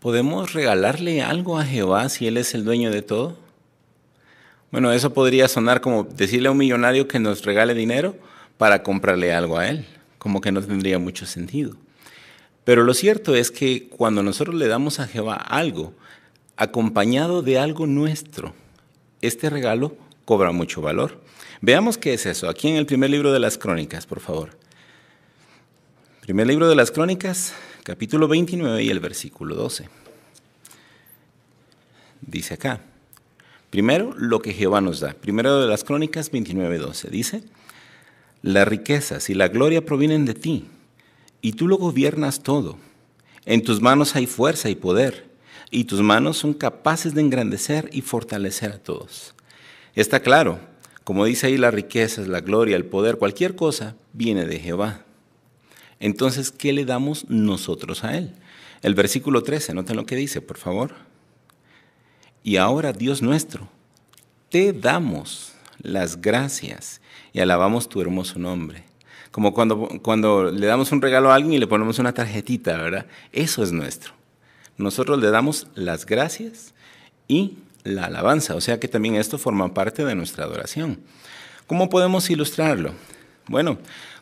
¿podemos regalarle algo a Jehová si Él es el dueño de todo? Bueno, eso podría sonar como decirle a un millonario que nos regale dinero para comprarle algo a Él, como que no tendría mucho sentido. Pero lo cierto es que cuando nosotros le damos a Jehová algo, acompañado de algo nuestro, este regalo cobra mucho valor. Veamos qué es eso. Aquí en el primer libro de las crónicas, por favor. Primer libro de las crónicas, capítulo 29 y el versículo 12. Dice acá. Primero, lo que Jehová nos da. Primero de las crónicas 29, 12. Dice, las riquezas y la gloria provienen de ti, y tú lo gobiernas todo. En tus manos hay fuerza y poder, y tus manos son capaces de engrandecer y fortalecer a todos. Está claro, como dice ahí, las riquezas, la gloria, el poder, cualquier cosa viene de Jehová. Entonces, ¿qué le damos nosotros a Él? El versículo 13, noten lo que dice, por favor. Y ahora, Dios nuestro, te damos las gracias y alabamos tu hermoso nombre. Como cuando, cuando le damos un regalo a alguien y le ponemos una tarjetita, ¿verdad? Eso es nuestro. Nosotros le damos las gracias y la alabanza, o sea que también esto forma parte de nuestra adoración. ¿Cómo podemos ilustrarlo? Bueno,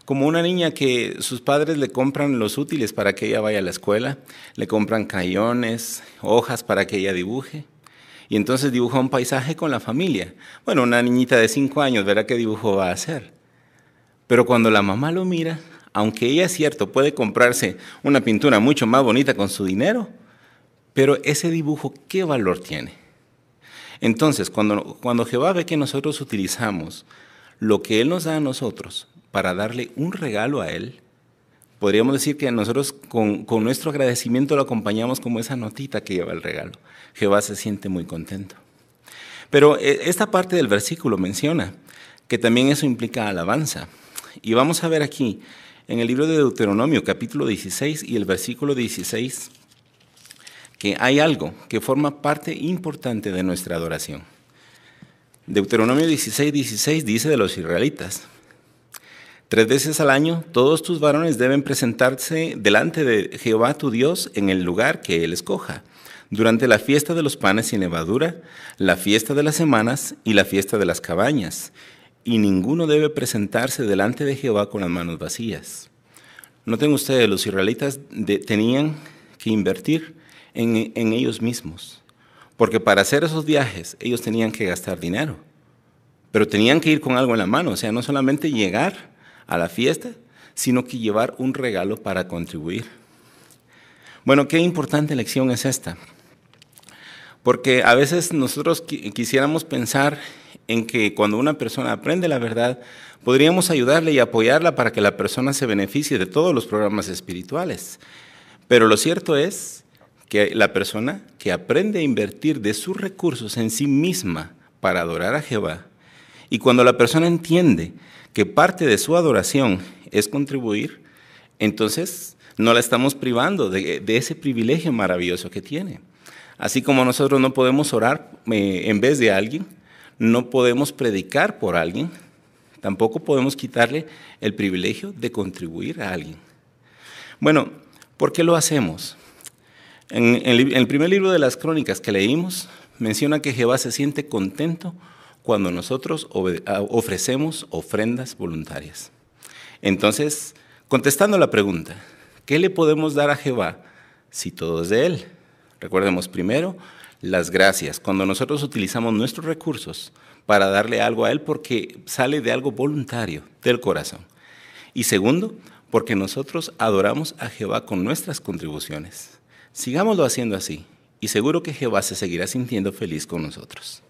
como una niña que sus padres le compran los útiles para que ella vaya a la escuela, le compran crayones, hojas para que ella dibuje, y entonces dibuja un paisaje con la familia. Bueno, una niñita de cinco años verá qué dibujo va a hacer. Pero cuando la mamá lo mira, aunque ella es cierto, puede comprarse una pintura mucho más bonita con su dinero, pero ese dibujo, ¿qué valor tiene? Entonces, cuando, cuando Jehová ve que nosotros utilizamos lo que Él nos da a nosotros para darle un regalo a Él, podríamos decir que nosotros con, nuestro agradecimiento lo acompañamos como esa notita que lleva el regalo. Jehová se siente muy contento. Pero eh, esta parte del versículo menciona que también eso implica alabanza. Y vamos a ver aquí, en el libro de Deuteronomio, capítulo 16 y el versículo 16, que hay algo que forma parte importante de nuestra adoración. Deuteronomio 16, 16 dice de los israelitas, Tres veces al año todos tus varones deben presentarse delante de Jehová tu Dios en el lugar que Él escoja, durante la fiesta de los panes sin levadura, la fiesta de las semanas y la fiesta de las cabañas, y ninguno debe presentarse delante de Jehová con las manos vacías. Noten ustedes, los israelitas tenían que invertir en, en ellos mismos. Porque para hacer esos viajes ellos tenían que gastar dinero, pero tenían que ir con algo en la mano, o sea, no solamente llegar a la fiesta, sino que llevar un regalo para contribuir. Bueno, qué importante lección es esta, porque a veces nosotros quisiéramos pensar en que cuando una persona aprende la verdad, podríamos ayudarle y apoyarla para que la persona se beneficie de todos los programas espirituales. Pero lo cierto es que la persona que aprende a invertir de sus recursos en sí misma para adorar a Jehová, y cuando la persona entiende que parte de su adoración es contribuir, entonces no la estamos privando de, ese privilegio maravilloso que tiene. Así como nosotros no podemos orar eh, en vez de alguien, no podemos predicar por alguien, tampoco podemos quitarle el privilegio de contribuir a alguien. Bueno, ¿por qué lo hacemos? En, el primer libro de las crónicas que leímos, menciona que Jehová se siente contento cuando nosotros ofrecemos ofrendas voluntarias. Entonces, contestando la pregunta, ¿qué le podemos dar a Jehová si todo es de Él? Recordemos primero las gracias, cuando nosotros utilizamos nuestros recursos para darle algo a Él porque sale de algo voluntario, del corazón. Y segundo, porque nosotros adoramos a Jehová con nuestras contribuciones. Sigámoslo haciendo así y seguro que Jehová se seguirá sintiendo feliz con nosotros.